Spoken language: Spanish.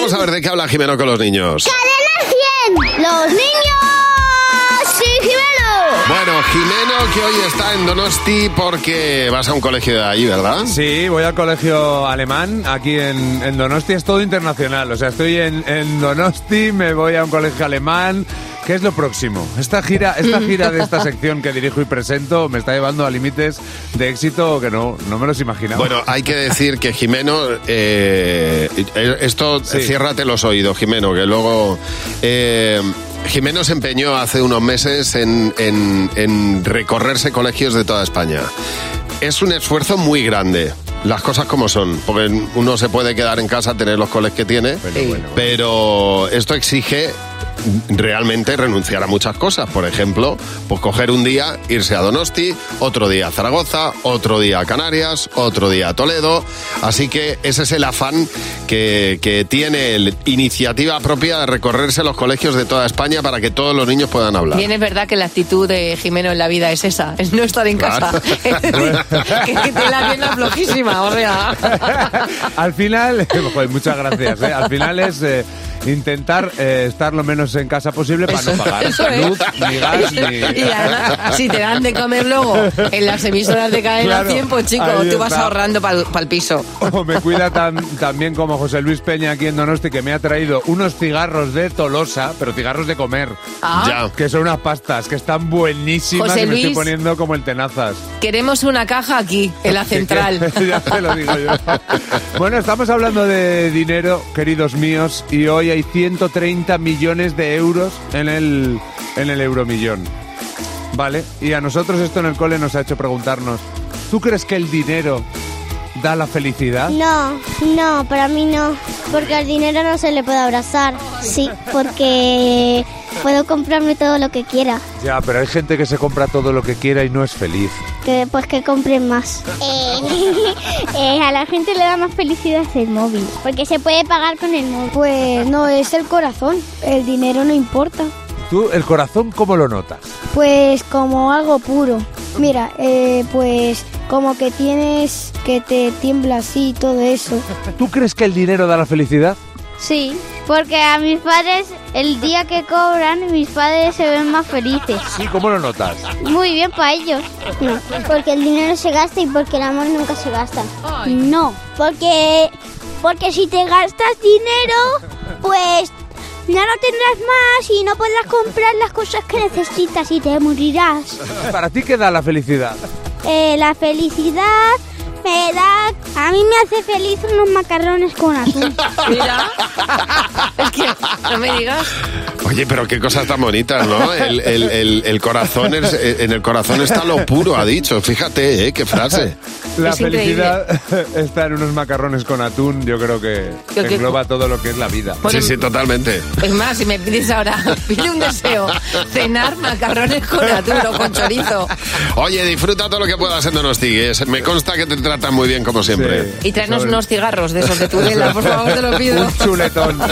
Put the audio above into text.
Vamos a ver de qué habla Jimeno con los niños. ¡Cadena 100! ¡Los niños! Bueno, Jimeno que hoy está en Donosti porque vas a un colegio de ahí, ¿verdad? Sí, voy al colegio alemán aquí en, en Donosti, es todo internacional, o sea, estoy en, en Donosti, me voy a un colegio alemán. ¿Qué es lo próximo? Esta gira, esta gira de esta sección que dirijo y presento me está llevando a límites de éxito que no, no me los imaginaba. Bueno, hay que decir que Jimeno, eh, esto Sí. ciérrate los oídos, Jimeno, que luego... eh, Jimeno se empeñó hace unos meses en, en- en recorrerse colegios de toda España. Es un esfuerzo muy grande, las cosas como son, porque uno se puede quedar en casa, tener los coles que tiene, bueno. pero esto exige realmente renunciar a muchas cosas. Por ejemplo, pues coger un día, irse a Donosti, otro día a Zaragoza, otro día a Canarias, otro día a Toledo. Así que ese es el afán que, que tiene el iniciativa propia de recorrerse los colegios de toda España para que todos los niños puedan hablar. Bien, es verdad que la actitud de Jimeno en la vida es esa, es no estar en Claro. casa. Es decir, que, que te la pierna flojísima, o sea. Al final, joder, muchas gracias. ¿eh? Al final es eh, intentar eh, estar lo menos en casa posible para no Eso- pagar eso es. luz, ni gas, ni... Y además, si te dan de comer luego en las emisoras de cadena Claro, 100, pues chico, tú vas está. ahorrando para el piso. O me cuida tan, también como José Luis Peña aquí en Donosti, que me ha traído unos cigarros de Tolosa, pero cigarros de comer. Ah. Ya. Que son unas pastas que están buenísimas José y me estoy Luis. poniendo como el tenazas. Queremos una caja aquí, en la central. ya te lo digo yo. Bueno, estamos hablando de dinero, queridos míos, y hoy hay 130 millones de euros en el, en el euromillón. ¿Vale? Y a nosotros esto en el cole nos ha hecho preguntarnos, ¿tú crees que el dinero da la felicidad? No, no, para mí no. Porque al dinero no se le puede abrazar. Sí, porque puedo comprarme todo lo que quiera. Ya, pero hay gente que se compra todo lo que quiera y no es feliz. Que pues que compren más. Eh, a la gente le da más felicidad el móvil. Porque se puede pagar con el móvil. Pues no, es el corazón. El dinero no importa. ¿Tú el corazón cómo lo notas? Pues como algo puro. Mira, eh, pues como que tienes que te tiembla así todo eso. ¿Tú crees que el dinero da la felicidad? Sí, porque a mis padres el día que cobran mis padres se ven más felices. Sí, ¿cómo lo notas? Muy bien para ellos. No, porque el dinero se gasta y porque el amor nunca se gasta. No, porque porque si te gastas dinero, pues ya no tendrás más y no podrás comprar las cosas que necesitas y te morirás. ¿Para ti qué da la felicidad? Eh, la felicidad me da... A mí me hace feliz unos macarrones con atún. Mira, es que no me digas. Oye, pero qué cosas tan bonitas, ¿no? El, el- el- el corazón es- en el corazón está lo puro, ha dicho. Fíjate, ¿eh? Qué frase. La Es increíble. felicidad está en unos macarrones con atún, yo creo que Yo que- engloba todo lo que es la vida. Bueno, sí, sí, totalmente. Es más, si me pides ahora, pide un deseo, cenar macarrones con atún o con chorizo. Oye, disfruta todo lo que puedas en Donosti. es- Me consta que te tratan muy bien como siempre. Sí. Y tráenos Sobre- unos cigarros de esos de Tudela, por favor, te lo pido. Un chuletón.